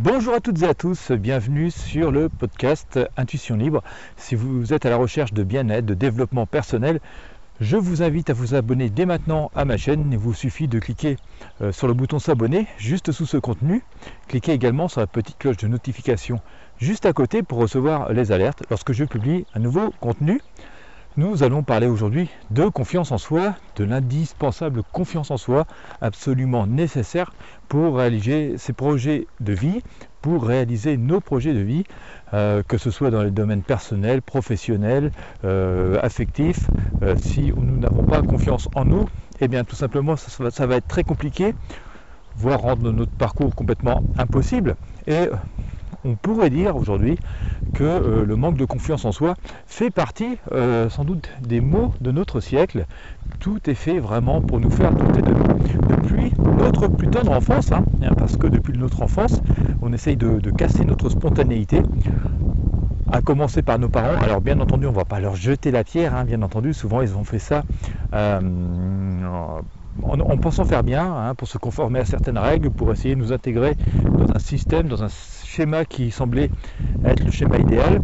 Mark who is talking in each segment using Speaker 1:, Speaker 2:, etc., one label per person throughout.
Speaker 1: Bonjour à toutes et à tous, bienvenue sur le podcast Intuition Libre. Si vous êtes à la recherche de bien-être, de développement personnel, je vous invite à vous abonner dès maintenant à ma chaîne. Il vous suffit de cliquer euh, sur le bouton s'abonner juste sous ce contenu. Cliquez également sur la petite cloche de notification juste à côté pour recevoir les alertes lorsque je publie un nouveau contenu. Nous allons parler aujourd'hui de confiance en soi, de l'indispensable confiance en soi, absolument nécessaire pour réaliser ses projets de vie, pour réaliser nos projets de vie, euh, que ce soit dans les domaines personnels, professionnels, euh, affectifs. Euh, si nous n'avons pas confiance en nous, eh bien tout simplement ça, va être très compliqué, voire rendre notre parcours complètement impossible. On pourrait dire aujourd'hui que euh, le manque de confiance en soi fait partie euh, sans doute des mots de notre siècle. Tout est fait vraiment pour nous faire douter de nous. Depuis notre plus tendre enfance, hein, hein, parce que depuis notre enfance, on essaye de, casser notre spontanéité à commencer par nos parents. Alors bien entendu, on ne va pas leur jeter la pierre, hein, bien entendu, souvent ils ont fait ça euh, en, pensant faire bien, pour se conformer à certaines règles, pour essayer de nous intégrer dans un système, dans un schéma qui semblait être le schéma idéal.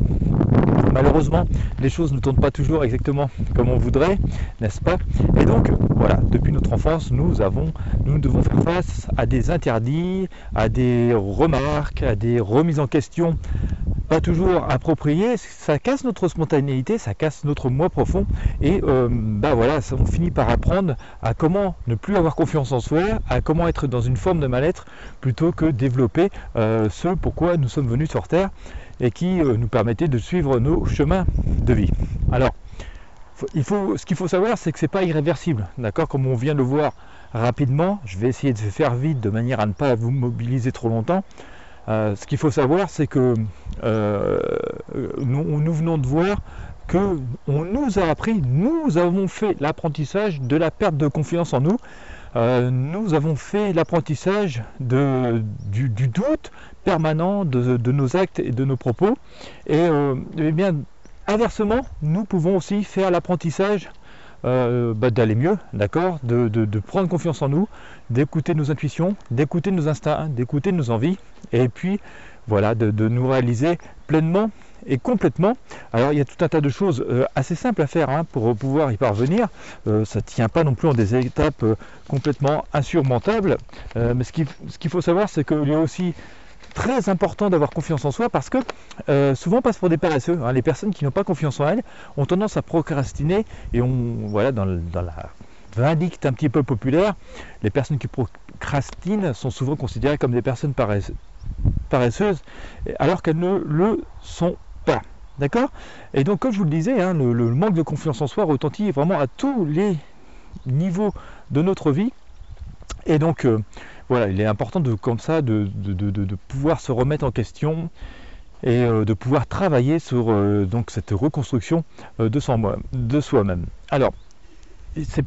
Speaker 1: Malheureusement, les choses ne tournent pas toujours exactement comme on voudrait, n'est-ce pas? Et donc, voilà, depuis notre enfance, nous avons, nous devons faire face à des interdits, à des remarques, à des remises en question toujours appropriées. Ça casse notre spontanéité, ça casse notre moi profond, et euh, bah voilà, on finit par apprendre à comment ne plus avoir confiance en soi, à comment être dans une forme de mal-être, plutôt que développer euh, ce pourquoi nous sommes venus sur Terre et qui euh, nous permettait de suivre nos chemins de vie. Alors, il faut, ce qu'il faut savoir, c'est que ce n'est pas irréversible, d'accord? Comme on vient de le voir rapidement, je vais essayer de faire vite de manière à ne pas vous mobiliser trop longtemps. Euh, ce qu'il faut savoir, c'est que euh, nous, venons de voir que on nous a appris, nous avons fait l'apprentissage de la perte de confiance en nous. nous avons fait l'apprentissage du, doute permanent de, nos actes et de nos propos. Et, et bien, Inversement, nous pouvons aussi faire l'apprentissage euh, bah, d'aller mieux, d'accord de, prendre confiance en nous, d'écouter nos intuitions, d'écouter nos instincts, d'écouter nos envies, et puis voilà, de, nous réaliser pleinement et complètement. Alors il y a tout un tas de choses euh, assez simples à faire hein, pour pouvoir y parvenir. Euh, ça ne tient pas non plus en des étapes complètement insurmontables. mais ce qu'il faut savoir, c'est qu'il y a aussi très important d'avoir confiance en soi parce que euh, souvent on passe pour des paresseux. Hein. Les personnes qui n'ont pas confiance en elles ont tendance à procrastiner et on voilà dans, la vindicte un petit peu populaire, les personnes qui procrastinent sont souvent considérées comme des personnes paresseuses alors qu'elles ne le sont pas. D'accord? Et donc comme je vous le disais, hein, le, manque de confiance en soi retentit vraiment à tous les niveaux de notre vie. Et donc euh, voilà, il est important de comme ça de, pouvoir se remettre en question et euh, de pouvoir travailler sur euh, cette reconstruction euh, de, soi-même. Alors,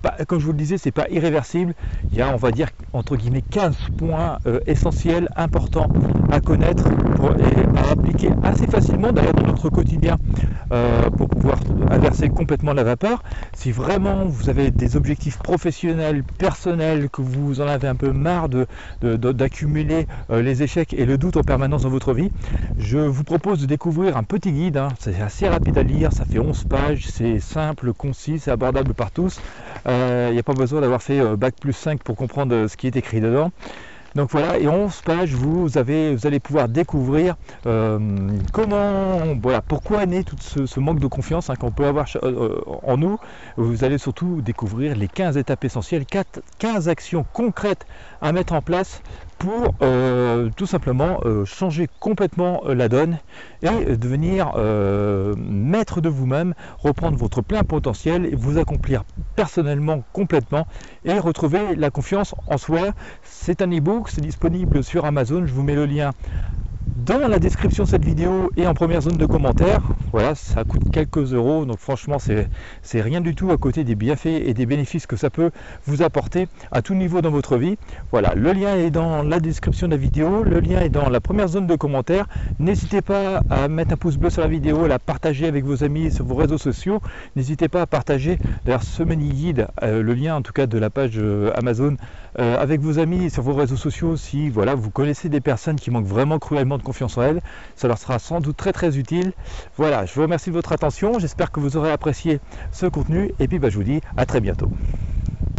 Speaker 1: pas, comme je vous le disais, c'est pas irréversible. Il y a, on va dire, entre guillemets, 15 points euh, essentiels, importants à connaître et à appliquer assez facilement, d'ailleurs, dans notre quotidien, euh, pour pouvoir inverser complètement la vapeur. Si vraiment vous avez des objectifs professionnels, personnels, que vous en avez un peu marre de, d'accumuler euh, les échecs et le doute en permanence dans votre vie, je vous propose de découvrir un petit guide. Hein. C'est assez rapide à lire, ça fait 11 pages, c'est simple, concis, c'est abordable par tous. Il euh, n'y a pas besoin d'avoir fait euh, Bac plus 5 pour comprendre euh, ce qui est écrit dedans. Donc voilà, et 11 pages, vous, allez pouvoir découvrir comment, pourquoi né tout ce, manque de confiance hein, qu'on peut avoir en nous. Vous allez surtout découvrir les 15 étapes essentielles, 15 actions concrètes à mettre en place pour euh, tout simplement euh, changer complètement euh, la donne et devenir maître de vous-même, reprendre votre plein potentiel, vous accomplir personnellement complètement et retrouver la confiance en soi. C'est un e-book, c'est disponible sur Amazon, je vous mets le lien dans la description de cette vidéo et en première zone de commentaires. Voilà, ça coûte quelques euros, donc franchement c'est rien du tout à côté des bienfaits et des bénéfices que ça peut vous apporter à tout niveau dans votre vie. Voilà, le lien est dans la description de la vidéo, le lien est dans la première zone de commentaires. N'hésitez pas à mettre un pouce bleu sur la vidéo, à la partager avec vos amis sur vos réseaux sociaux. N'hésitez pas à partager d'ailleurs ce mini guide, euh, le lien en tout cas de la page euh, Amazon euh, avec vos amis sur vos réseaux sociaux si voilà, vous connaissez des personnes qui manquent vraiment cruellement de en elles. Ça leur sera sans doute très très utile. Voilà, je vous remercie de votre attention. J'espère que vous aurez apprécié ce contenu et puis bah, je vous dis à très bientôt.